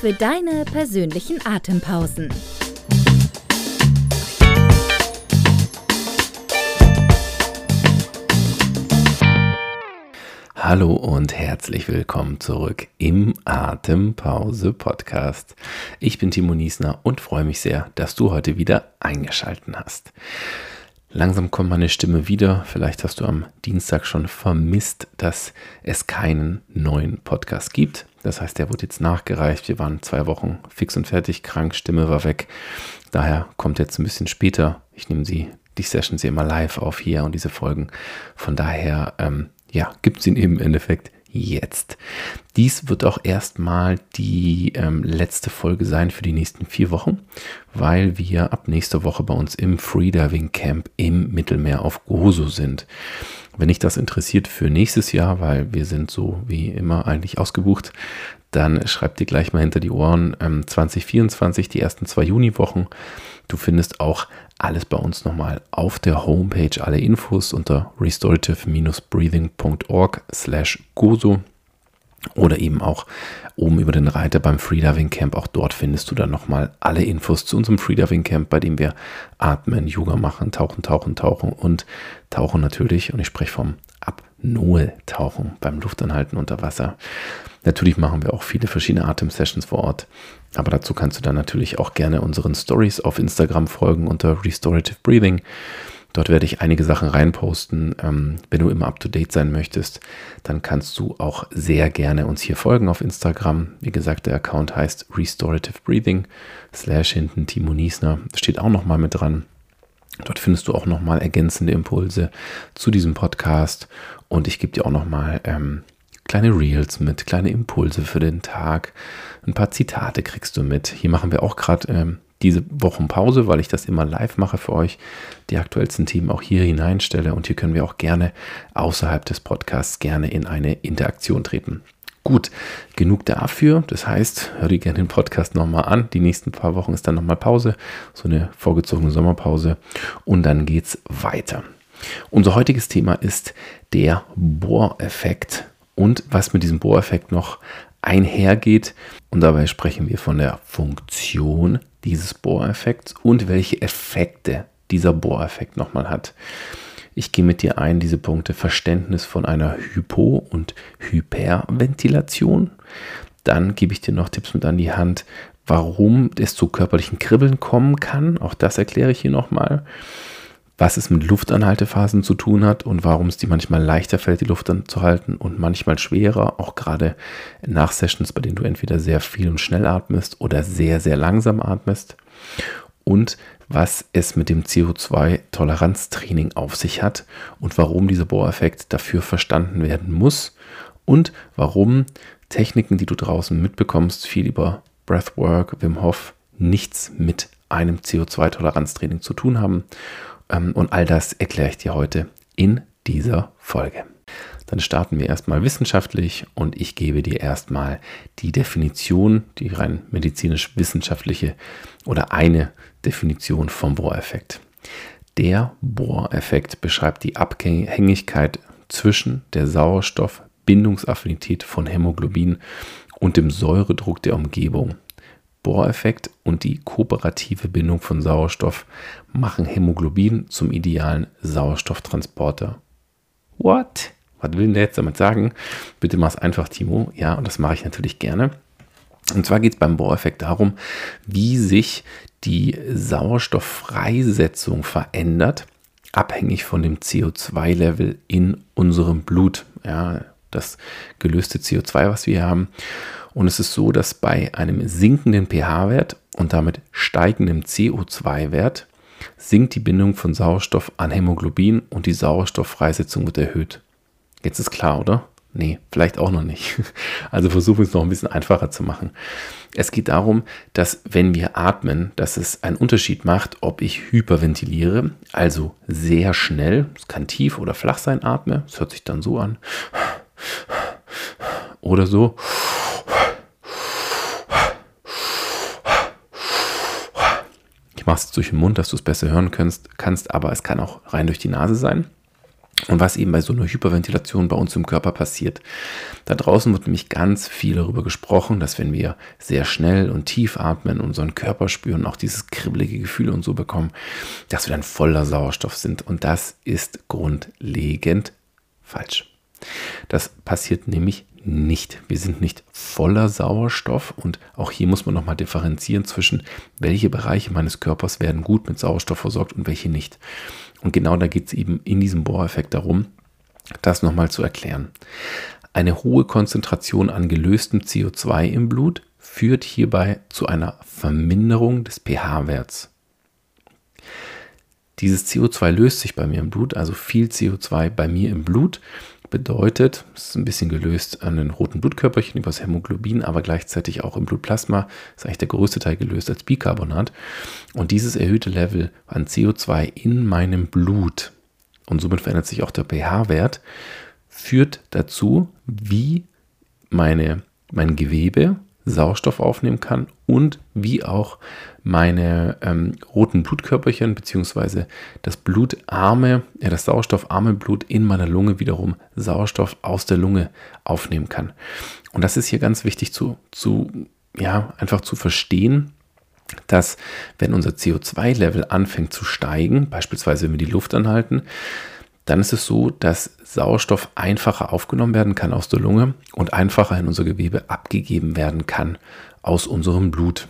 für deine persönlichen Atempausen. Hallo und herzlich willkommen zurück im Atempause Podcast. Ich bin Timo Niesner und freue mich sehr, dass du heute wieder eingeschalten hast. Langsam kommt meine Stimme wieder. Vielleicht hast du am Dienstag schon vermisst, dass es keinen neuen Podcast gibt. Das heißt, der wurde jetzt nachgereicht. Wir waren zwei Wochen fix und fertig krank, Stimme war weg. Daher kommt jetzt ein bisschen später. Ich nehme sie, die Sessions immer live auf hier und diese Folgen. Von daher, ähm, ja, gibt es ihn im Endeffekt jetzt. Dies wird auch erstmal die ähm, letzte Folge sein für die nächsten vier Wochen, weil wir ab nächster Woche bei uns im Freediving Camp im Mittelmeer auf Gozo sind. Wenn dich das interessiert für nächstes Jahr, weil wir sind so wie immer eigentlich ausgebucht, dann schreib dir gleich mal hinter die Ohren ähm, 2024, die ersten zwei Juniwochen. Du findest auch alles bei uns nochmal auf der Homepage, alle Infos unter restorative-breathing.org slash gozo oder eben auch oben über den Reiter beim Freediving Camp. Auch dort findest du dann nochmal alle Infos zu unserem Freediving Camp, bei dem wir atmen, Yoga machen, tauchen, tauchen, tauchen und tauchen natürlich. Und ich spreche vom Apnoe-Tauchen beim Luftanhalten unter Wasser. Natürlich machen wir auch viele verschiedene Atem-Sessions vor Ort. Aber dazu kannst du dann natürlich auch gerne unseren Stories auf Instagram folgen unter Restorative Breathing. Dort werde ich einige Sachen reinposten. Ähm, wenn du immer up to date sein möchtest, dann kannst du auch sehr gerne uns hier folgen auf Instagram. Wie gesagt, der Account heißt Restorative Breathing slash hinten Timo Niesner. Steht auch nochmal mit dran. Dort findest du auch nochmal ergänzende Impulse zu diesem Podcast und ich gebe dir auch nochmal ähm, kleine Reels mit, kleine Impulse für den Tag. Ein paar Zitate kriegst du mit. Hier machen wir auch gerade ähm, diese Wochen Pause, weil ich das immer live mache für euch, die aktuellsten Themen auch hier hineinstelle und hier können wir auch gerne außerhalb des Podcasts gerne in eine Interaktion treten. Gut, genug dafür. Das heißt, hör dir gerne den Podcast nochmal an. Die nächsten paar Wochen ist dann nochmal Pause, so eine vorgezogene Sommerpause und dann geht's weiter. Unser heutiges Thema ist der Bohreffekt und was mit diesem Bohreffekt noch einhergeht. Und dabei sprechen wir von der Funktion dieses Bohreffekts und welche Effekte dieser Bohreffekt nochmal hat. Ich gehe mit dir ein, diese Punkte Verständnis von einer Hypo- und Hyperventilation. Dann gebe ich dir noch Tipps mit an die Hand, warum es zu körperlichen Kribbeln kommen kann. Auch das erkläre ich hier nochmal was es mit Luftanhaltephasen zu tun hat und warum es dir manchmal leichter fällt, die Luft anzuhalten und manchmal schwerer, auch gerade nach Sessions, bei denen du entweder sehr viel und schnell atmest oder sehr, sehr langsam atmest. Und was es mit dem CO2-Toleranztraining auf sich hat und warum dieser Bohreffekt dafür verstanden werden muss und warum Techniken, die du draußen mitbekommst, viel über Breathwork, Wim Hof, nichts mit einem CO2-Toleranztraining zu tun haben ähm, und all das erkläre ich dir heute in dieser Folge. Dann starten wir erstmal wissenschaftlich und ich gebe dir erstmal die Definition, die rein medizinisch-wissenschaftliche oder eine Definition vom Bohreffekt. Der Bohreffekt beschreibt die Abhängigkeit zwischen der Sauerstoffbindungsaffinität von Hämoglobin und dem Säuredruck der Umgebung Bohreffekt und die kooperative Bindung von Sauerstoff machen Hämoglobin zum idealen Sauerstofftransporter. What? Was will denn der jetzt damit sagen? Bitte mach es einfach, Timo. Ja, und das mache ich natürlich gerne. Und zwar geht es beim Bohreffekt darum, wie sich die Sauerstofffreisetzung verändert, abhängig von dem CO2-Level in unserem Blut. Ja, das gelöste CO2, was wir haben. Und es ist so, dass bei einem sinkenden pH-Wert und damit steigendem CO2-Wert sinkt die Bindung von Sauerstoff an Hämoglobin und die Sauerstofffreisetzung wird erhöht. Jetzt ist klar, oder? Nee, vielleicht auch noch nicht. Also versuchen wir es noch ein bisschen einfacher zu machen. Es geht darum, dass wenn wir atmen, dass es einen Unterschied macht, ob ich hyperventiliere, also sehr schnell, es kann tief oder flach sein, atme, es hört sich dann so an, oder so. Ich mache es durch den Mund, dass du es besser hören kannst, kannst, aber es kann auch rein durch die Nase sein. Und was eben bei so einer Hyperventilation bei uns im Körper passiert. Da draußen wird nämlich ganz viel darüber gesprochen, dass wenn wir sehr schnell und tief atmen, unseren Körper spüren, auch dieses kribbelige Gefühl und so bekommen, dass wir dann voller Sauerstoff sind. Und das ist grundlegend falsch. Das passiert nämlich nicht. Wir sind nicht voller Sauerstoff und auch hier muss man nochmal differenzieren zwischen, welche Bereiche meines Körpers werden gut mit Sauerstoff versorgt und welche nicht. Und genau da geht es eben in diesem Bohreffekt darum, das nochmal zu erklären. Eine hohe Konzentration an gelöstem CO2 im Blut führt hierbei zu einer Verminderung des pH-Werts. Dieses CO2 löst sich bei mir im Blut, also viel CO2 bei mir im Blut bedeutet, es ist ein bisschen gelöst an den roten Blutkörperchen über das Hämoglobin, aber gleichzeitig auch im Blutplasma ist eigentlich der größte Teil gelöst als Bicarbonat. Und dieses erhöhte Level an CO2 in meinem Blut und somit verändert sich auch der pH-Wert, führt dazu, wie meine, mein Gewebe Sauerstoff aufnehmen kann und wie auch meine ähm, roten Blutkörperchen bzw. das blutarme, ja, das sauerstoffarme Blut in meiner Lunge wiederum Sauerstoff aus der Lunge aufnehmen kann. Und das ist hier ganz wichtig zu, zu ja, einfach zu verstehen, dass wenn unser CO2-Level anfängt zu steigen, beispielsweise wenn wir die Luft anhalten, dann ist es so, dass Sauerstoff einfacher aufgenommen werden kann aus der Lunge und einfacher in unser Gewebe abgegeben werden kann aus unserem Blut.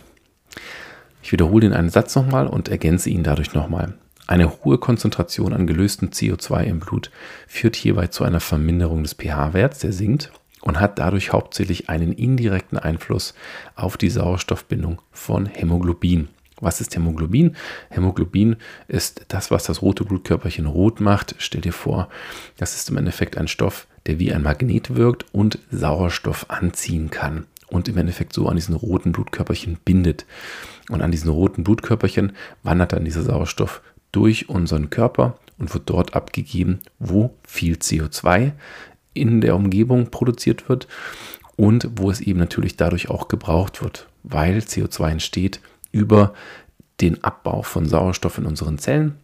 Ich wiederhole den einen Satz nochmal und ergänze ihn dadurch nochmal. Eine hohe Konzentration an gelöstem CO2 im Blut führt hierbei zu einer Verminderung des pH-Werts, der sinkt, und hat dadurch hauptsächlich einen indirekten Einfluss auf die Sauerstoffbindung von Hämoglobin. Was ist Hämoglobin? Hämoglobin ist das, was das rote Blutkörperchen rot macht. Stell dir vor, das ist im Endeffekt ein Stoff, der wie ein Magnet wirkt und Sauerstoff anziehen kann und im Endeffekt so an diesen roten Blutkörperchen bindet. Und an diesen roten Blutkörperchen wandert dann dieser Sauerstoff durch unseren Körper und wird dort abgegeben, wo viel CO2 in der Umgebung produziert wird und wo es eben natürlich dadurch auch gebraucht wird, weil CO2 entsteht über den Abbau von Sauerstoff in unseren Zellen.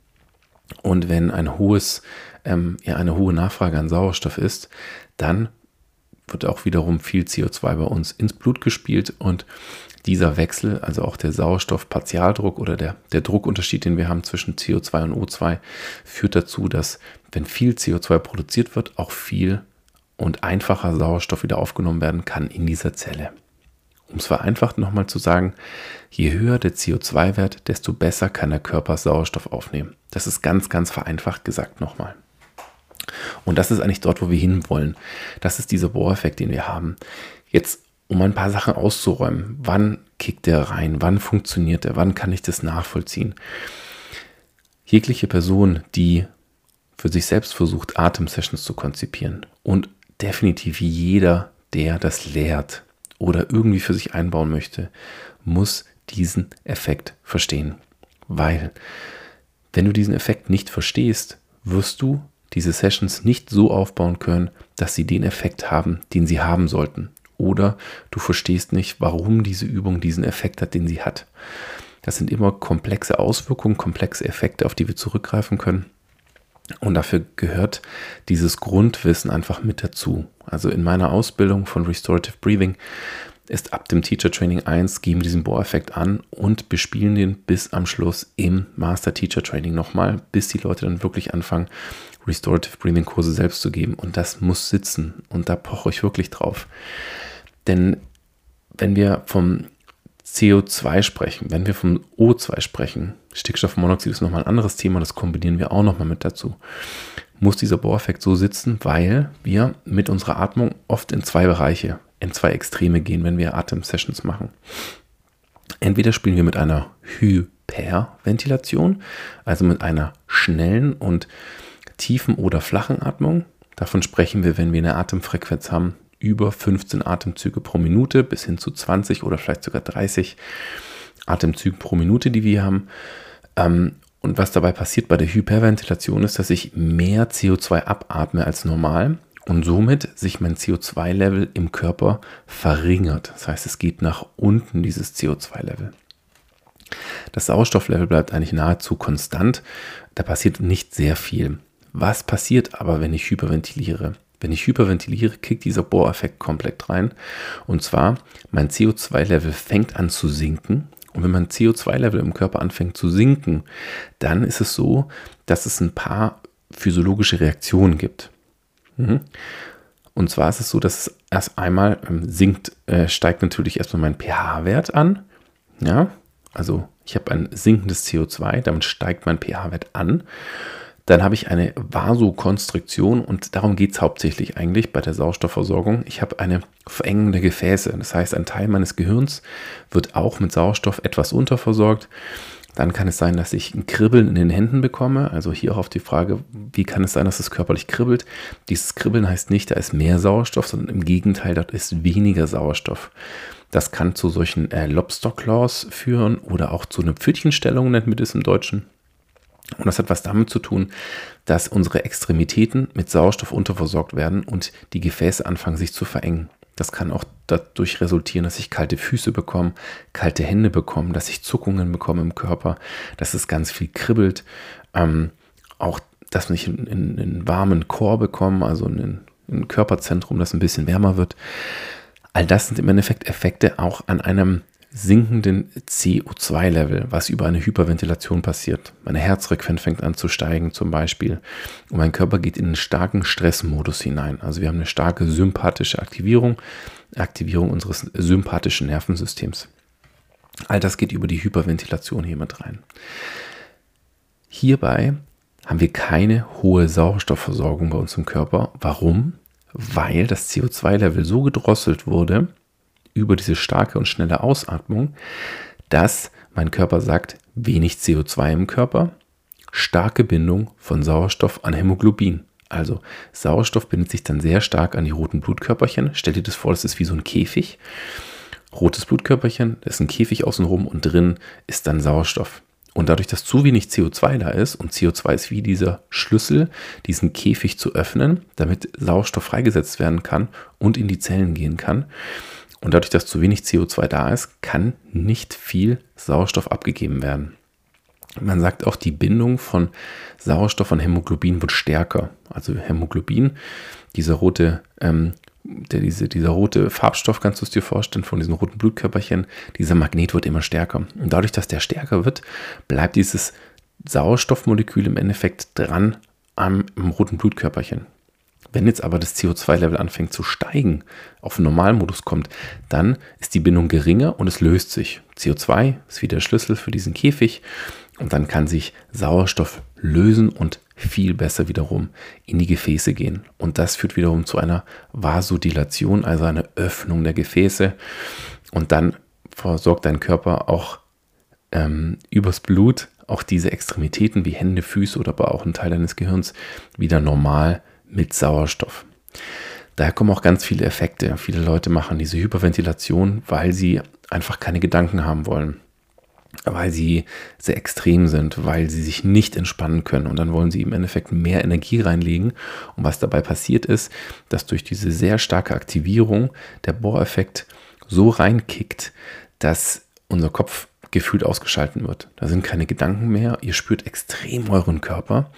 Und wenn ein hohes, ähm, ja, eine hohe Nachfrage an Sauerstoff ist, dann wird auch wiederum viel CO2 bei uns ins Blut gespielt und dieser Wechsel, also auch der Sauerstoffpartialdruck oder der, der Druckunterschied, den wir haben zwischen CO2 und O2, führt dazu, dass wenn viel CO2 produziert wird, auch viel und einfacher Sauerstoff wieder aufgenommen werden kann in dieser Zelle. Um es vereinfacht nochmal zu sagen, je höher der CO2-Wert, desto besser kann der Körper Sauerstoff aufnehmen. Das ist ganz, ganz vereinfacht gesagt nochmal. Und das ist eigentlich dort, wo wir hinwollen. Das ist dieser Bohreffekt, den wir haben. Jetzt, um ein paar Sachen auszuräumen. Wann kickt der rein? Wann funktioniert der? Wann kann ich das nachvollziehen? Jegliche Person, die für sich selbst versucht, Atemsessions zu konzipieren und definitiv jeder, der das lehrt, oder irgendwie für sich einbauen möchte, muss diesen Effekt verstehen. Weil, wenn du diesen Effekt nicht verstehst, wirst du diese Sessions nicht so aufbauen können, dass sie den Effekt haben, den sie haben sollten. Oder du verstehst nicht, warum diese Übung diesen Effekt hat, den sie hat. Das sind immer komplexe Auswirkungen, komplexe Effekte, auf die wir zurückgreifen können. Und dafür gehört dieses Grundwissen einfach mit dazu. Also in meiner Ausbildung von Restorative Breathing ist ab dem Teacher Training 1 geben wir diesen Bohreffekt an und bespielen den bis am Schluss im Master Teacher Training nochmal, bis die Leute dann wirklich anfangen, Restorative Breathing Kurse selbst zu geben. Und das muss sitzen. Und da poche ich wirklich drauf. Denn wenn wir vom CO2 sprechen, wenn wir vom O2 sprechen, Stickstoffmonoxid ist nochmal ein anderes Thema, das kombinieren wir auch nochmal mit dazu, muss dieser Bohreffekt so sitzen, weil wir mit unserer Atmung oft in zwei Bereiche, in zwei Extreme gehen, wenn wir Atemsessions machen. Entweder spielen wir mit einer Hyperventilation, also mit einer schnellen und tiefen oder flachen Atmung. Davon sprechen wir, wenn wir eine Atemfrequenz haben, über 15 Atemzüge pro Minute bis hin zu 20 oder vielleicht sogar 30 Atemzüge pro Minute, die wir haben. Und was dabei passiert bei der Hyperventilation ist, dass ich mehr CO2 abatme als normal und somit sich mein CO2-Level im Körper verringert. Das heißt, es geht nach unten, dieses CO2-Level. Das Sauerstofflevel bleibt eigentlich nahezu konstant. Da passiert nicht sehr viel. Was passiert aber, wenn ich hyperventiliere? Wenn ich hyperventiliere, kickt dieser Bohreffekt komplett rein. Und zwar, mein CO2-Level fängt an zu sinken. Und wenn mein CO2-Level im Körper anfängt zu sinken, dann ist es so, dass es ein paar physiologische Reaktionen gibt. Mhm. Und zwar ist es so, dass es erst einmal ähm, sinkt, äh, steigt natürlich erstmal mein pH-Wert an. Ja, also ich habe ein sinkendes CO2, damit steigt mein pH-Wert an. Dann habe ich eine Vasokonstriktion und darum geht es hauptsächlich eigentlich bei der Sauerstoffversorgung. Ich habe eine Verengung der Gefäße. Das heißt, ein Teil meines Gehirns wird auch mit Sauerstoff etwas unterversorgt. Dann kann es sein, dass ich ein Kribbeln in den Händen bekomme. Also hier auch auf die Frage, wie kann es sein, dass es körperlich kribbelt? Dieses Kribbeln heißt nicht, da ist mehr Sauerstoff, sondern im Gegenteil, da ist weniger Sauerstoff. Das kann zu solchen äh, Lobster Claws führen oder auch zu einer Pfötchenstellung, nennt man das im Deutschen. Und das hat was damit zu tun, dass unsere Extremitäten mit Sauerstoff unterversorgt werden und die Gefäße anfangen sich zu verengen. Das kann auch dadurch resultieren, dass ich kalte Füße bekomme, kalte Hände bekomme, dass ich Zuckungen bekomme im Körper, dass es ganz viel kribbelt. Ähm, auch, dass ich einen, einen, warmen Chor bekomme, also ein, ein Körperzentrum, das ein bisschen wärmer wird. All das sind im Endeffekt Effekte auch an einem sinkenden CO2-Level, was über eine Hyperventilation passiert. Meine Herzfrequenz fängt an zu steigen zum Beispiel und mein Körper geht in einen starken Stressmodus hinein. Also wir haben eine starke sympathische Aktivierung, Aktivierung unseres sympathischen Nervensystems. All das geht über die Hyperventilation hier mit rein. Hierbei haben wir keine hohe Sauerstoffversorgung bei uns im Körper. Warum? Weil das CO2-Level so gedrosselt wurde, über diese starke und schnelle Ausatmung, dass mein Körper sagt, wenig CO2 im Körper, starke Bindung von Sauerstoff an Hämoglobin. Also Sauerstoff bindet sich dann sehr stark an die roten Blutkörperchen. Stell dir das vor, das ist wie so ein Käfig. Rotes Blutkörperchen, da ist ein Käfig außenrum und drin ist dann Sauerstoff. Und dadurch, dass zu wenig CO2 da ist, und CO2 ist wie dieser Schlüssel, diesen Käfig zu öffnen, damit Sauerstoff freigesetzt werden kann und in die Zellen gehen kann, und dadurch, dass zu wenig CO2 da ist, kann nicht viel Sauerstoff abgegeben werden. Man sagt auch, die Bindung von Sauerstoff an Hämoglobin wird stärker. Also Hämoglobin, dieser rote, ähm, der, diese, dieser rote Farbstoff, kannst du es dir vorstellen, von diesen roten Blutkörperchen, dieser Magnet wird immer stärker. Und dadurch, dass der stärker wird, bleibt dieses Sauerstoffmolekül im Endeffekt dran am, am roten Blutkörperchen. Wenn jetzt aber das CO2-Level anfängt zu steigen, auf den Normalmodus kommt, dann ist die Bindung geringer und es löst sich. CO2 ist wieder der Schlüssel für diesen Käfig und dann kann sich Sauerstoff lösen und viel besser wiederum in die Gefäße gehen. Und das führt wiederum zu einer Vasodilation, also einer Öffnung der Gefäße. Und dann versorgt dein Körper auch ähm, übers Blut auch diese Extremitäten wie Hände, Füße oder aber auch ein Teil deines Gehirns wieder normal mit Sauerstoff. Daher kommen auch ganz viele Effekte. Viele Leute machen diese Hyperventilation, weil sie einfach keine Gedanken haben wollen, weil sie sehr extrem sind, weil sie sich nicht entspannen können und dann wollen sie im Endeffekt mehr Energie reinlegen. Und was dabei passiert ist, dass durch diese sehr starke Aktivierung der Bohreffekt so reinkickt, dass unser Kopf gefühlt ausgeschalten wird. Da sind keine Gedanken mehr. Ihr spürt extrem euren Körper.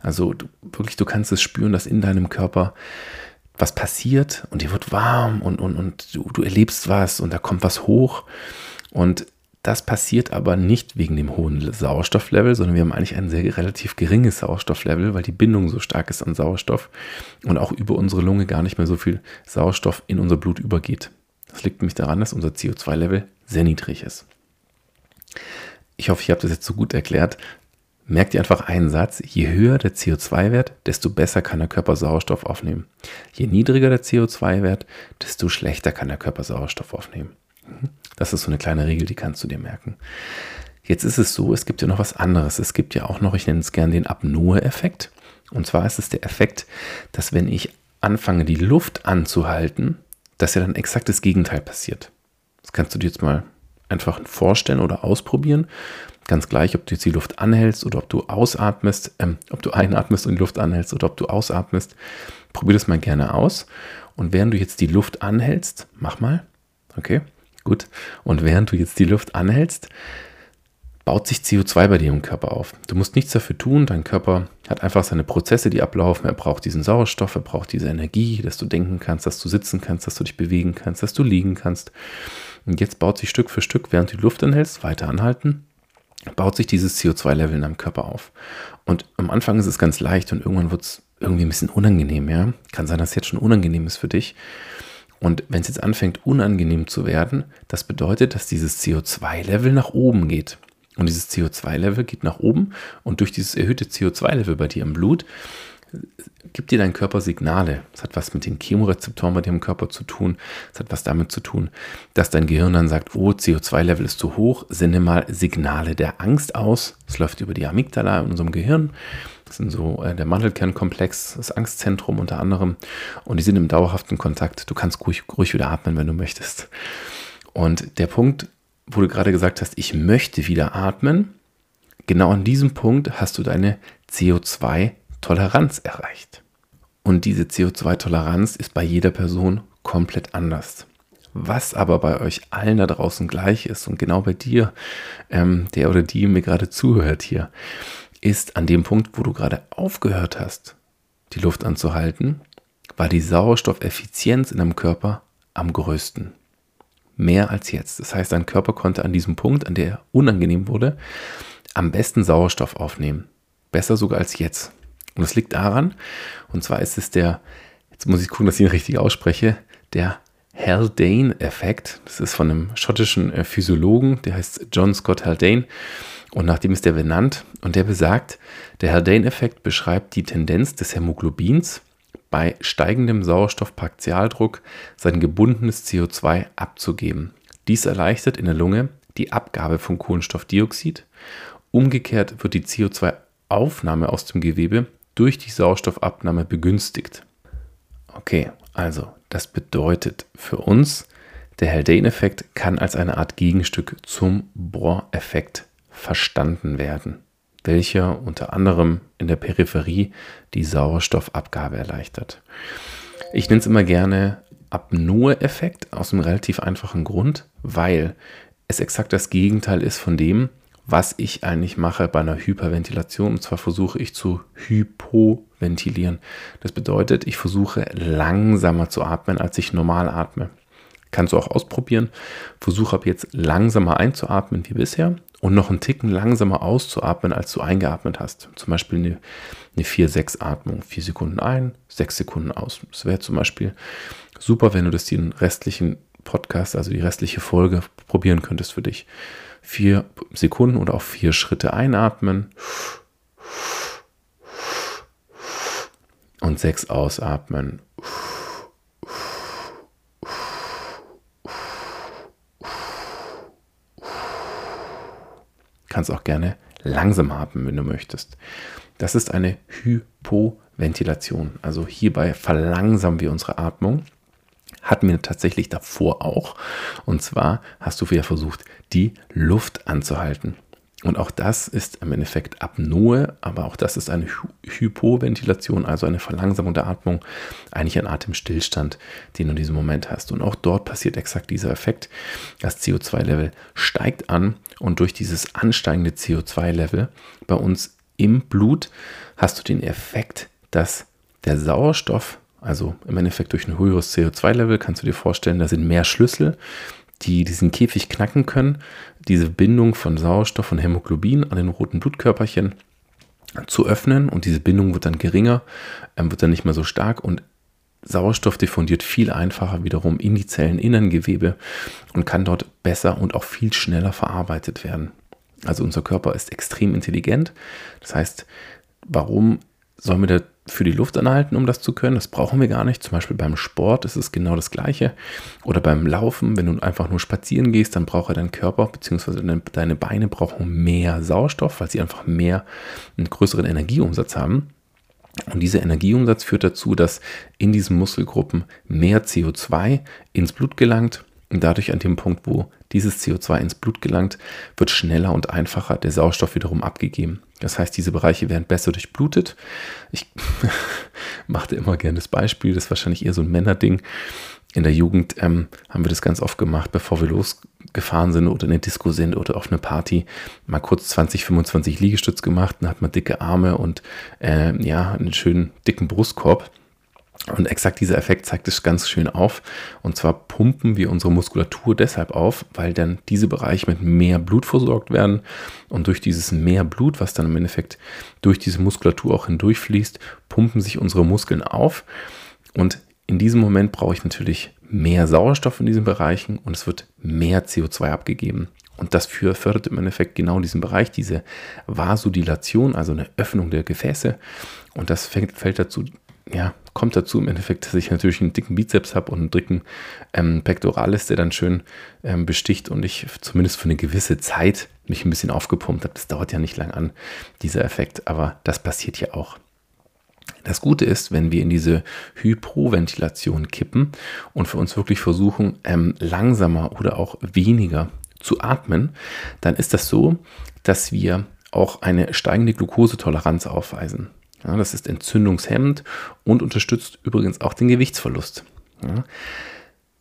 Also du, wirklich, du kannst es spüren, dass in deinem Körper was passiert und dir wird warm und, und, und du, du erlebst was und da kommt was hoch. Und das passiert aber nicht wegen dem hohen Sauerstofflevel, sondern wir haben eigentlich ein sehr relativ geringes Sauerstofflevel, weil die Bindung so stark ist an Sauerstoff und auch über unsere Lunge gar nicht mehr so viel Sauerstoff in unser Blut übergeht. Das liegt nämlich daran, dass unser CO2-Level sehr niedrig ist. Ich hoffe, ich habe das jetzt so gut erklärt. Merkt ihr einfach einen Satz, je höher der CO2-Wert, desto besser kann der Körper Sauerstoff aufnehmen. Je niedriger der CO2-Wert, desto schlechter kann der Körper Sauerstoff aufnehmen. Mhm. Das ist so eine kleine Regel, die kannst du dir merken. Jetzt ist es so, es gibt ja noch was anderes. Es gibt ja auch noch, ich nenne es gerne den Apnoe-Effekt. Und zwar ist es der Effekt, dass wenn ich anfange, die Luft anzuhalten, dass ja dann exakt das Gegenteil passiert. Das kannst du dir jetzt mal einfach vorstellen oder ausprobieren. Ganz gleich, ob du jetzt die Luft anhältst oder ob du ausatmest, ähm, ob du einatmest und die Luft anhältst oder ob du ausatmest. Probier das mal gerne aus. Und während du jetzt die Luft anhältst, mach mal. Okay, gut. Und während du jetzt die Luft anhältst, baut sich CO2 bei dir im Körper auf. Du musst nichts dafür tun. Dein Körper hat einfach seine Prozesse, die ablaufen. Er braucht diesen Sauerstoff, er braucht diese Energie, dass du denken kannst, dass du sitzen kannst, dass du dich bewegen kannst, dass du liegen kannst. Und jetzt baut sich Stück für Stück, während du die Luft anhältst, weiter anhalten, baut sich dieses CO2-Level in deinem Körper auf. Und am Anfang ist es ganz leicht und irgendwann wird es irgendwie ein bisschen unangenehm, ja. Kann sein, dass es jetzt schon unangenehm ist für dich. Und wenn es jetzt anfängt, unangenehm zu werden, das bedeutet, dass dieses CO2-Level nach oben geht. Und dieses CO2-Level geht nach oben und durch dieses erhöhte CO2-Level bei dir im Blut gibt dir dein Körper Signale. Das hat was mit den Chemorezeptoren bei dir im Körper zu tun. Das hat was damit zu tun, dass dein Gehirn dann sagt, oh, CO2-Level ist zu hoch, sende mal Signale der Angst aus. Es läuft über die Amygdala in unserem Gehirn. Das sind so äh, der Mandelkernkomplex, das Angstzentrum unter anderem. Und die sind im dauerhaften Kontakt. Du kannst ruhig, ruhig wieder atmen, wenn du möchtest. Und der Punkt, wo du gerade gesagt hast, ich möchte wieder atmen, genau an diesem Punkt hast du deine CO2 Toleranz erreicht. Und diese CO2-Toleranz ist bei jeder Person komplett anders. Was aber bei euch allen da draußen gleich ist und genau bei dir, ähm, der oder die mir gerade zuhört hier, ist an dem Punkt, wo du gerade aufgehört hast, die Luft anzuhalten, war die Sauerstoffeffizienz in deinem Körper am größten. Mehr als jetzt. Das heißt, dein Körper konnte an diesem Punkt, an der er unangenehm wurde, am besten Sauerstoff aufnehmen. Besser sogar als jetzt. Und das liegt daran, und zwar ist es der, jetzt muss ich gucken, dass ich ihn richtig ausspreche, der Haldane-Effekt. Das ist von einem schottischen äh, Physiologen, der heißt John Scott Haldane. Und nach dem ist der benannt. Und der besagt, der Haldane-Effekt beschreibt die Tendenz des Hämoglobins bei steigendem Sauerstoffpartialdruck sein gebundenes CO2 abzugeben. Dies erleichtert in der Lunge die Abgabe von Kohlenstoffdioxid. Umgekehrt wird die CO2-Aufnahme aus dem Gewebe durch die Sauerstoffabnahme begünstigt. Okay, also das bedeutet für uns, der Haldane-Effekt kann als eine Art Gegenstück zum Bohr-Effekt verstanden werden, welcher unter anderem in der Peripherie die Sauerstoffabgabe erleichtert. Ich nenne es immer gerne Apnoe-Effekt aus einem relativ einfachen Grund, weil es exakt das Gegenteil ist von dem, was ich eigentlich mache bei einer Hyperventilation. Und zwar versuche ich zu hypoventilieren. Das bedeutet, ich versuche langsamer zu atmen, als ich normal atme. Kannst du auch ausprobieren. Versuche ab jetzt langsamer einzuatmen wie bisher und noch einen Ticken langsamer auszuatmen, als du eingeatmet hast. Zum Beispiel eine, eine 4-6-Atmung. 4 Sekunden ein, 6 Sekunden aus. Das wäre zum Beispiel super, wenn du das den restlichen Podcast, also die restliche Folge probieren könntest für dich vier Sekunden oder auch vier Schritte einatmen und sechs ausatmen. Kannst auch gerne langsam atmen, wenn du möchtest. Das ist eine Hypoventilation. Also hierbei verlangsamen wir unsere Atmung hatten wir tatsächlich davor auch. Und zwar hast du wieder versucht, die Luft anzuhalten. Und auch das ist im Endeffekt Apnoe, aber auch das ist eine Hypoventilation, also eine Verlangsamung der Atmung, eigentlich ein Atemstillstand, den du in diesem Moment hast. Und auch dort passiert exakt dieser Effekt. Das CO2-Level steigt an und durch dieses ansteigende CO2-Level bei uns im Blut hast du den Effekt, dass der Sauerstoff also im Endeffekt durch ein höheres CO2-Level kannst du dir vorstellen, da sind mehr Schlüssel, die diesen Käfig knacken können, diese Bindung von Sauerstoff und Hämoglobin an den roten Blutkörperchen zu öffnen und diese Bindung wird dann geringer, ähm, wird dann nicht mehr so stark und Sauerstoff diffundiert viel einfacher wiederum in die Zelleninnengewebe und kann dort besser und auch viel schneller verarbeitet werden. Also unser Körper ist extrem intelligent. Das heißt, warum sollen wir da für die Luft anhalten, um das zu können. Das brauchen wir gar nicht. Zum Beispiel beim Sport ist es genau das Gleiche. Oder beim Laufen, wenn du einfach nur spazieren gehst, dann braucht dein Körper bzw. deine Beine brauchen mehr Sauerstoff, weil sie einfach mehr, einen größeren Energieumsatz haben. Und dieser Energieumsatz führt dazu, dass in diesen Muskelgruppen mehr CO2 ins Blut gelangt. Und dadurch an dem Punkt, wo dieses CO2 ins Blut gelangt, wird schneller und einfacher der Sauerstoff wiederum abgegeben. Das heißt, diese Bereiche werden besser durchblutet. Ich machte immer gerne das Beispiel, das ist wahrscheinlich eher so ein Männerding. In der Jugend ähm, haben wir das ganz oft gemacht, bevor wir losgefahren sind oder in der Disco sind oder auf eine Party. Mal kurz 20, 25 Liegestütz gemacht, dann hat man dicke Arme und äh, ja, einen schönen dicken Brustkorb. Und exakt dieser Effekt zeigt es ganz schön auf. Und zwar pumpen wir unsere Muskulatur deshalb auf, weil dann diese Bereiche mit mehr Blut versorgt werden. Und durch dieses mehr Blut, was dann im Endeffekt durch diese Muskulatur auch hindurchfließt, pumpen sich unsere Muskeln auf. Und in diesem Moment brauche ich natürlich mehr Sauerstoff in diesen Bereichen und es wird mehr CO2 abgegeben. Und das fördert im Endeffekt genau diesen Bereich, diese Vasodilation, also eine Öffnung der Gefäße. Und das fällt, fällt dazu ja, kommt dazu im Endeffekt, dass ich natürlich einen dicken Bizeps habe und einen dicken ähm, Pectoralis, der dann schön ähm, besticht und ich zumindest für eine gewisse Zeit mich ein bisschen aufgepumpt habe. Das dauert ja nicht lang an, dieser Effekt, aber das passiert ja auch. Das Gute ist, wenn wir in diese Hypoventilation kippen und für uns wirklich versuchen, ähm, langsamer oder auch weniger zu atmen, dann ist das so, dass wir auch eine steigende Glukosetoleranz aufweisen. Ja, das ist entzündungshemmend und unterstützt übrigens auch den Gewichtsverlust. Ja.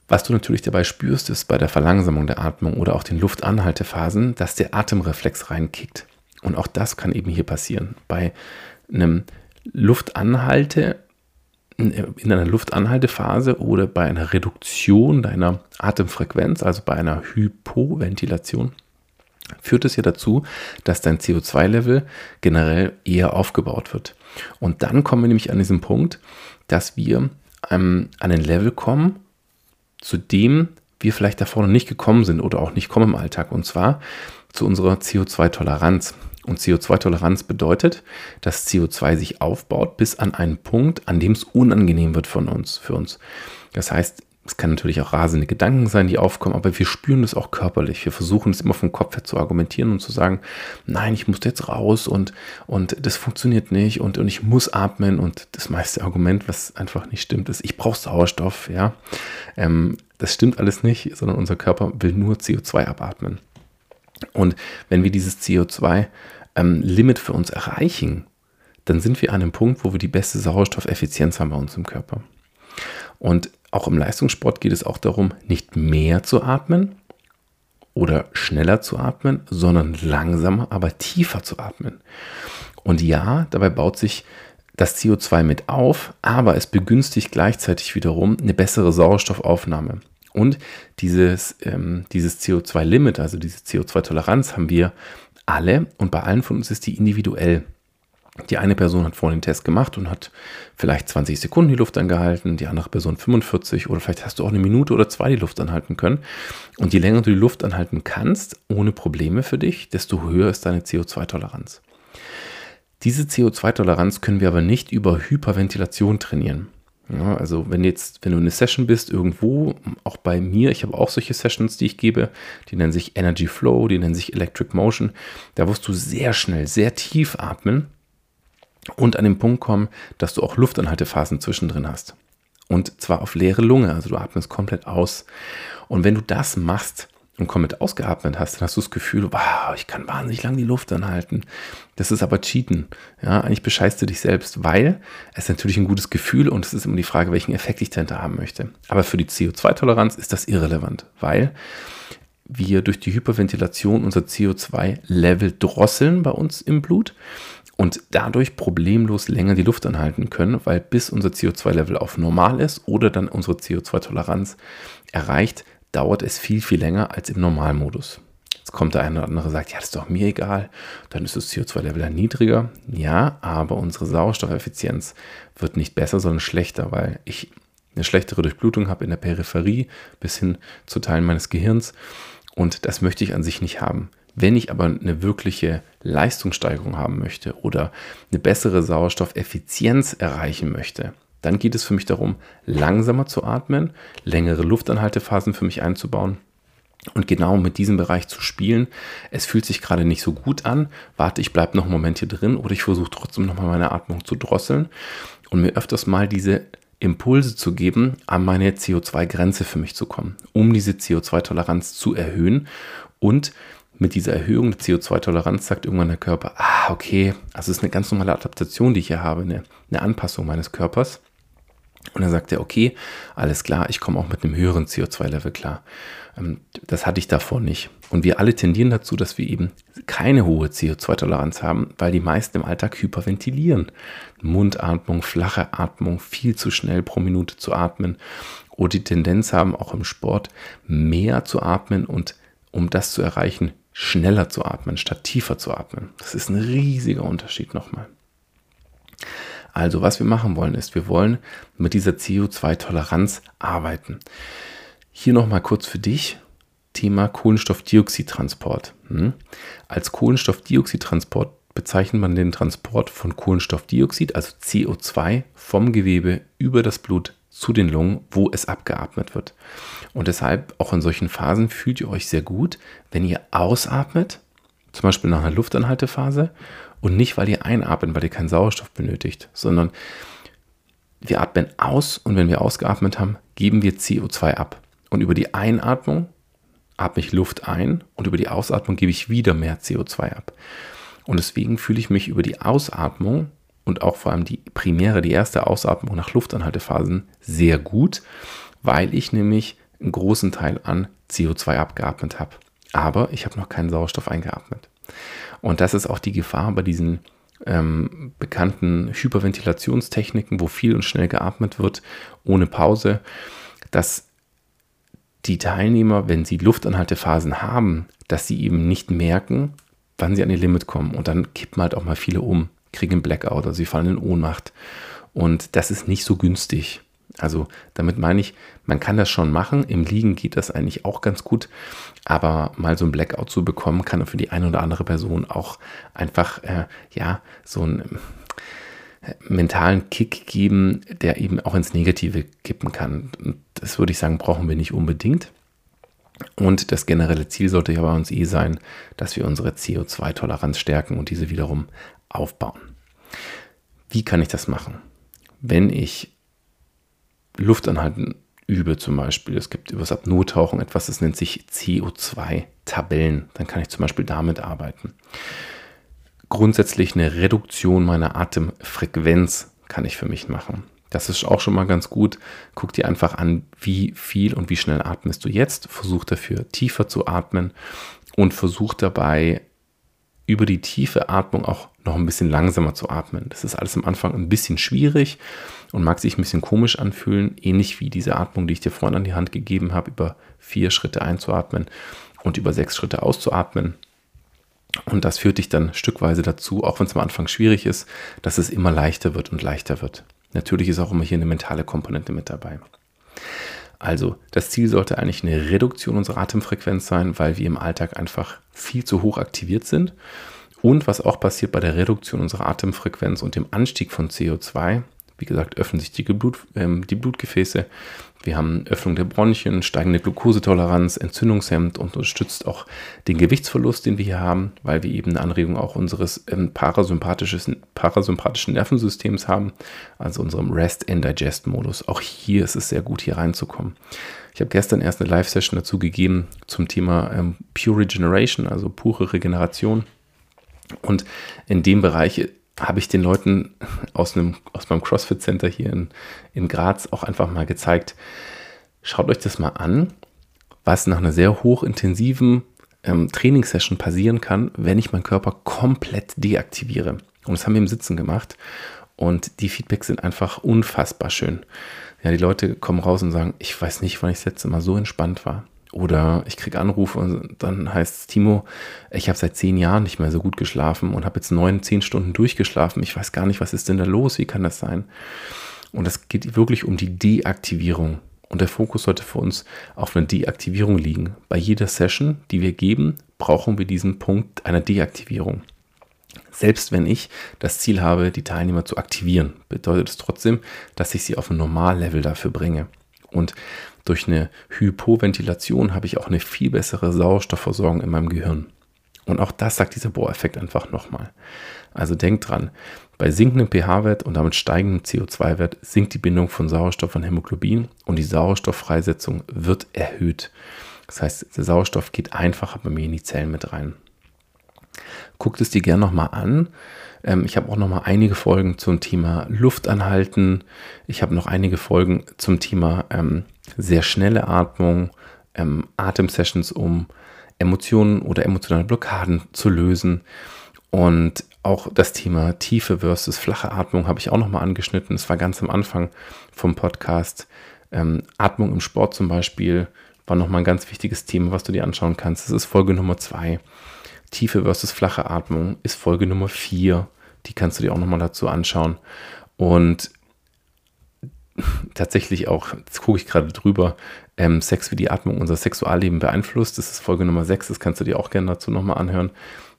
Was du natürlich dabei spürst, ist bei der Verlangsamung der Atmung oder auch den Luftanhaltephasen, dass der Atemreflex reinkickt. Und auch das kann eben hier passieren. Bei einem Luftanhalte, in einer Luftanhaltephase oder bei einer Reduktion deiner Atemfrequenz, also bei einer Hypoventilation, führt es ja dazu, dass dein CO2-Level generell eher aufgebaut wird. Und dann kommen wir nämlich an diesen Punkt, dass wir ähm, an ein Level kommen, zu dem wir vielleicht davor noch nicht gekommen sind oder auch nicht kommen im Alltag. Und zwar zu unserer CO2-Toleranz. Und CO2-Toleranz bedeutet, dass CO2 sich aufbaut bis an einen Punkt, an dem es unangenehm wird von uns, für uns. Das heißt, es kann natürlich auch rasende Gedanken sein, die aufkommen, aber wir spüren das auch körperlich. Wir versuchen es immer vom Kopf her zu argumentieren und zu sagen, nein, ich muss jetzt raus und, und das funktioniert nicht und, und ich muss atmen. Und das meiste Argument, was einfach nicht stimmt, ist, ich brauche Sauerstoff. Ja, ähm, Das stimmt alles nicht, sondern unser Körper will nur CO2 abatmen. Und wenn wir dieses CO2-Limit ähm, für uns erreichen, dann sind wir an einem Punkt, wo wir die beste Sauerstoffeffizienz haben bei uns im Körper. Und auch im Leistungssport geht es auch darum, nicht mehr zu atmen oder schneller zu atmen, sondern langsamer, aber tiefer zu atmen. Und ja, dabei baut sich das CO2 mit auf, aber es begünstigt gleichzeitig wiederum eine bessere Sauerstoffaufnahme. Und dieses, ähm, dieses CO2-Limit, also diese CO2-Toleranz haben wir alle und bei allen von uns ist die individuell. Die eine Person hat vorhin den Test gemacht und hat vielleicht 20 Sekunden die Luft angehalten, die andere Person 45 oder vielleicht hast du auch eine Minute oder zwei die Luft anhalten können. Und je länger du die Luft anhalten kannst, ohne Probleme für dich, desto höher ist deine CO2-Toleranz. Diese CO2-Toleranz können wir aber nicht über Hyperventilation trainieren. Ja, also wenn jetzt, wenn du in eine Session bist irgendwo, auch bei mir, ich habe auch solche Sessions, die ich gebe, die nennen sich Energy Flow, die nennen sich Electric Motion, da wirst du sehr schnell, sehr tief atmen und an den Punkt kommen, dass du auch Luftanhaltephasen zwischendrin hast. Und zwar auf leere Lunge, also du atmest komplett aus. Und wenn du das machst und komplett ausgeatmet hast, dann hast du das Gefühl, wow, ich kann wahnsinnig lang die Luft anhalten. Das ist aber Cheaten. Ja, eigentlich bescheißt du dich selbst, weil es natürlich ein gutes Gefühl und es ist immer die Frage, welchen Effekt ich dahinter haben möchte. Aber für die CO2-Toleranz ist das irrelevant, weil wir durch die Hyperventilation unser CO2-Level drosseln bei uns im Blut und dadurch problemlos länger die Luft anhalten können, weil bis unser CO2-Level auf normal ist oder dann unsere CO2-Toleranz erreicht, dauert es viel, viel länger als im Normalmodus. Jetzt kommt der eine oder andere sagt, ja, das ist doch mir egal, dann ist das CO2-Level dann niedriger. Ja, aber unsere Sauerstoffeffizienz wird nicht besser, sondern schlechter, weil ich eine schlechtere Durchblutung habe in der Peripherie bis hin zu Teilen meines Gehirns und das möchte ich an sich nicht haben. Wenn ich aber eine wirkliche Leistungssteigerung haben möchte oder eine bessere Sauerstoffeffizienz erreichen möchte, dann geht es für mich darum, langsamer zu atmen, längere Luftanhaltephasen für mich einzubauen Und genau mit diesem Bereich zu spielen, es fühlt sich gerade nicht so gut an, warte, ich bleibe noch einen Moment hier drin oder ich versuche trotzdem nochmal meine Atmung zu drosseln und mir öfters mal diese Impulse zu geben, an meine CO2-Grenze für mich zu kommen, um diese CO2-Toleranz zu erhöhen. Und mit dieser Erhöhung der CO2-Toleranz sagt irgendwann der Körper, ah, okay, also es ist eine ganz normale Adaptation, die ich hier habe, eine, eine Anpassung meines Körpers. Und dann sagt er, okay, alles klar, ich komme auch mit einem höheren CO2-Level klar. Ähm, das hatte ich davor nicht. Und wir alle tendieren dazu, dass wir eben keine hohe CO2-Toleranz haben, weil die meisten im Alltag hyperventilieren. Mundatmung, flache Atmung, viel zu schnell pro Minute zu atmen oder die Tendenz haben, auch im Sport mehr zu atmen und um das zu erreichen, schneller zu atmen, statt tiefer zu atmen. Das ist ein riesiger Unterschied nochmal. Also, was wir machen wollen, ist, wir wollen mit dieser CO2-Toleranz arbeiten. Hier nochmal kurz für dich. Thema Kohlenstoffdioxidtransport. Hm? Als Kohlenstoffdioxidtransport bezeichnet man den Transport von Kohlenstoffdioxid, also CO2, vom Gewebe über das Blut zu den Lungen, wo es abgeatmet wird. Und deshalb auch in solchen Phasen fühlt ihr euch sehr gut, wenn ihr ausatmet, zum Beispiel nach einer Luftanhaltephase und nicht, weil ihr einatmet, weil ihr keinen Sauerstoff benötigt, sondern wir atmen aus und wenn wir ausgeatmet haben, geben wir CO2 ab. Und über die Einatmung atme ich Luft ein und über die Ausatmung gebe ich wieder mehr CO2 ab. Und deswegen fühle ich mich über die Ausatmung und auch vor allem die primäre, die erste Ausatmung nach Luftanhaltephasen sehr gut, weil ich nämlich einen großen Teil an CO2 abgeatmet habe. Aber ich habe noch keinen Sauerstoff eingeatmet. Und das ist auch die Gefahr bei diesen ähm, bekannten Hyperventilationstechniken, wo viel und schnell geatmet wird, ohne Pause, dass die Teilnehmer, wenn sie Luftanhaltephasen haben, dass sie eben nicht merken, wann sie an ihr Limit kommen. Und dann kippen halt auch mal viele um, kriegen einen Blackout oder sie fallen in Ohnmacht. Und das ist nicht so günstig. Also damit meine ich, man kann das schon machen. Im Liegen geht das eigentlich auch ganz gut. Aber mal so ein Blackout zu bekommen, kann für die eine oder andere Person auch einfach, äh, ja, so einen äh, mentalen Kick geben, der eben auch ins Negative kippen kann. Das würde ich sagen, brauchen wir nicht unbedingt. Und das generelle Ziel sollte ja bei uns eh sein, dass wir unsere CO2-Toleranz stärken und diese wiederum aufbauen. Wie kann ich das machen? Wenn ich Luftanhalten übe zum Beispiel, es gibt über das Apnoe-Tauchen etwas, das nennt sich CO2-Tabellen, dann kann ich zum Beispiel damit arbeiten. Grundsätzlich eine Reduktion meiner Atemfrequenz kann ich für mich machen. Das ist auch schon mal ganz gut. Guck dir einfach an, wie viel und wie schnell atmest du jetzt. Versuch dafür tiefer zu atmen und versuch dabei über die tiefe Atmung auch noch ein bisschen langsamer zu atmen. Das ist alles am Anfang ein bisschen schwierig und mag sich ein bisschen komisch anfühlen, ähnlich wie diese Atmung, die ich dir vorhin an die Hand gegeben habe, über vier Schritte einzuatmen und über sechs Schritte auszuatmen. Und das führt dich dann stückweise dazu, auch wenn es am Anfang schwierig ist, dass es immer leichter wird und leichter wird. Natürlich ist auch immer hier eine mentale Komponente mit dabei. Also, das Ziel sollte eigentlich eine Reduktion unserer Atemfrequenz sein, weil wir im Alltag einfach viel zu hoch aktiviert sind. Und was auch passiert bei der Reduktion unserer Atemfrequenz und dem Anstieg von CO2, wie gesagt, öffnen sich die, Blut, äh, die Blutgefäße, wir haben Öffnung der Bronchien, steigende Glukosetoleranz, Entzündungshemd und unterstützt auch den Gewichtsverlust, den wir hier haben, weil wir eben eine Anregung auch unseres ähm, parasympathischen, Nervensystems haben, also unserem Rest-and-Digest-Modus. Auch hier ist es sehr gut, hier reinzukommen. Ich habe gestern erst eine Live-Session dazu gegeben zum Thema ähm, Pure Regeneration, also pure Regeneration. Und in dem Bereich habe ich den Leuten aus, einem, aus meinem CrossFit Center hier in, in Graz auch einfach mal gezeigt, schaut euch das mal an, was nach einer sehr hochintensiven ähm, Trainingssession passieren kann, wenn ich meinen Körper komplett deaktiviere. Und das haben wir im Sitzen gemacht und die Feedbacks sind einfach unfassbar schön. Ja, die Leute kommen raus und sagen, ich weiß nicht, wann ich das letzte Mal so entspannt war. Oder ich kriege Anrufe und dann heißt es, Timo, ich habe seit zehn Jahren nicht mehr so gut geschlafen und habe jetzt neun, zehn Stunden durchgeschlafen. Ich weiß gar nicht, was ist denn da los? Wie kann das sein? Und es geht wirklich um die Deaktivierung. Und der Fokus sollte für uns auf einer Deaktivierung liegen. Bei jeder Session, die wir geben, brauchen wir diesen Punkt einer Deaktivierung. Selbst wenn ich das Ziel habe, die Teilnehmer zu aktivieren, bedeutet es trotzdem, dass ich sie auf ein Normallevel dafür bringe. Und durch eine Hypoventilation habe ich auch eine viel bessere Sauerstoffversorgung in meinem Gehirn. Und auch das sagt dieser Bohreffekt einfach nochmal. Also denkt dran, bei sinkendem pH-Wert und damit steigendem CO2-Wert sinkt die Bindung von Sauerstoff und Hämoglobin und die Sauerstofffreisetzung wird erhöht. Das heißt, der Sauerstoff geht einfacher bei mir in die Zellen mit rein. Guckt es dir gerne nochmal an. Ähm, ich habe auch nochmal einige Folgen zum Thema Luft anhalten. Ich habe noch einige Folgen zum Thema ähm, sehr schnelle Atmung, ähm, Atemsessions, um Emotionen oder emotionale Blockaden zu lösen. Und auch das Thema tiefe versus flache Atmung habe ich auch nochmal angeschnitten. Es war ganz am Anfang vom Podcast. Ähm, Atmung im Sport zum Beispiel war nochmal ein ganz wichtiges Thema, was du dir anschauen kannst. Das ist Folge Nummer zwei. Tiefe versus flache Atmung ist Folge Nummer vier. Die kannst du dir auch nochmal dazu anschauen. Und tatsächlich auch, jetzt gucke ich gerade drüber, ähm, Sex wie die Atmung unser Sexualleben beeinflusst. Das ist Folge Nummer 6, das kannst du dir auch gerne dazu nochmal anhören.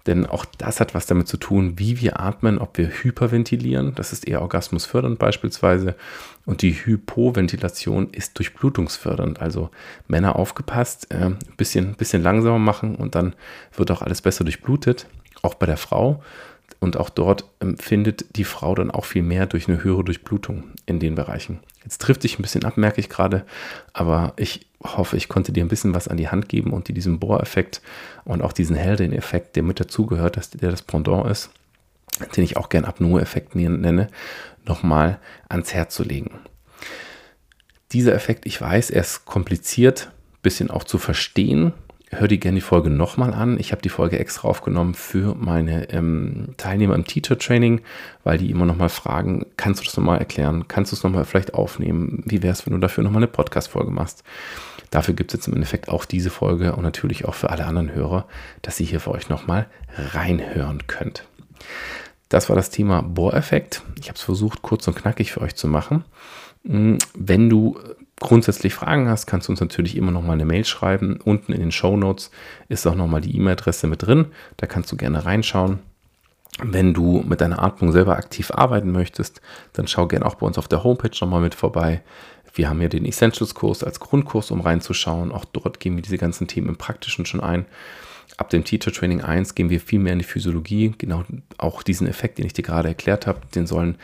Denn auch das hat was damit zu tun, wie wir atmen, ob wir hyperventilieren. Das ist eher orgasmusfördernd beispielsweise. Und die Hypoventilation ist durchblutungsfördernd. Also Männer aufgepasst, äh, ein bisschen, bisschen langsamer machen und dann wird auch alles besser durchblutet. Auch bei der Frau. Und auch dort empfindet die Frau dann auch viel mehr durch eine höhere Durchblutung in den Bereichen. Jetzt trifft sich ein bisschen ab, merke ich gerade, aber ich hoffe, ich konnte dir ein bisschen was an die Hand geben und dir diesen Bohreffekt und auch diesen Heldin-Effekt, der mit dazugehört, dass der das Pendant ist, den ich auch gern Apnoe-Effekt nenne, nochmal ans Herz zu legen. Dieser Effekt, ich weiß, er ist kompliziert, bisschen auch zu verstehen, hör dir gerne die Folge nochmal an. Ich habe die Folge extra aufgenommen für meine ähm, Teilnehmer im Teacher Training, weil die immer nochmal fragen, kannst du das nochmal erklären? Kannst du es nochmal vielleicht aufnehmen? Wie wäre es, wenn du dafür nochmal eine Podcast-Folge machst? Dafür gibt es jetzt im Endeffekt auch diese Folge und natürlich auch für alle anderen Hörer, dass ihr hier für euch nochmal reinhören könnt. Das war das Thema Bohreffekt. Ich habe es versucht, kurz und knackig für euch zu machen. Hm, wenn du grundsätzlich Fragen hast, kannst du uns natürlich immer noch mal eine Mail schreiben. Unten in den Show Notes ist auch noch mal die E-Mail-Adresse mit drin. Da kannst du gerne reinschauen. Wenn du mit deiner Atmung selber aktiv arbeiten möchtest, dann schau gerne auch bei uns auf der Homepage noch mal mit vorbei. Wir haben ja den Essentials-Kurs als Grundkurs, um reinzuschauen. Auch dort gehen wir diese ganzen Themen im Praktischen schon ein. Ab dem Teacher Training 1 gehen wir viel mehr in die Physiologie. Genau auch diesen Effekt, den ich dir gerade erklärt habe, den sollen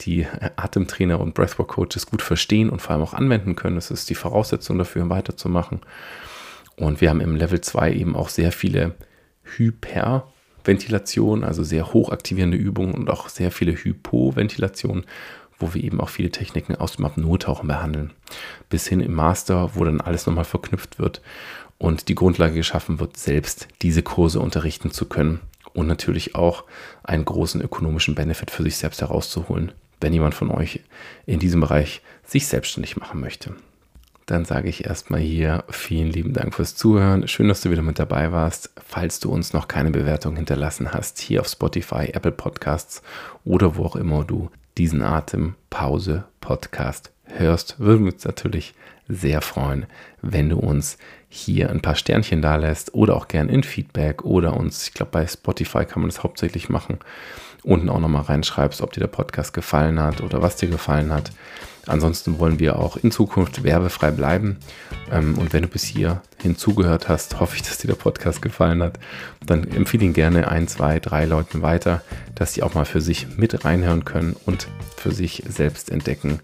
die Atemtrainer und Breathwork Coaches gut verstehen und vor allem auch anwenden können. Das ist die Voraussetzung dafür, weiterzumachen. Und wir haben im Level 2 eben auch sehr viele Hyperventilation, also sehr hochaktivierende Übungen und auch sehr viele Hypoventilation, wo wir eben auch viele Techniken aus dem Apnoe-Tauchen behandeln. Bis hin im Master, wo dann alles nochmal verknüpft wird und die Grundlage geschaffen wird, selbst diese Kurse unterrichten zu können und natürlich auch einen großen ökonomischen Benefit für sich selbst herauszuholen, wenn jemand von euch in diesem Bereich sich selbstständig machen möchte. Dann sage ich erstmal hier vielen lieben Dank fürs Zuhören. Schön, dass du wieder mit dabei warst. Falls du uns noch keine Bewertung hinterlassen hast, hier auf Spotify, Apple Podcasts oder wo auch immer du diesen Atempause Podcast hörst, würden wir uns natürlich sehr freuen, wenn du uns hier ein paar Sternchen da lässt oder auch gern in Feedback oder uns, ich glaube bei Spotify kann man das hauptsächlich machen, unten auch nochmal reinschreibst, ob dir der Podcast gefallen hat oder was dir gefallen hat. Ansonsten wollen wir auch in Zukunft werbefrei bleiben. Ähm, und wenn du bis hier hinzugehört hast, hoffe ich, dass dir der Podcast gefallen hat. Dann empfehle ihn gerne ein, zwei, drei Leuten weiter, dass die auch mal für sich mit reinhören können und für sich selbst entdecken,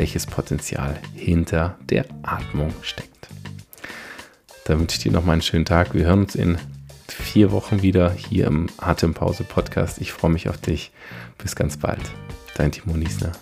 welches Potenzial hinter der Atmung steckt. Da wünsche ich dir noch mal einen schönen Tag. Wir hören uns in vier Wochen wieder hier im Atempause Podcast. Ich freue mich auf dich. Bis ganz bald. Dein Timo Niesner.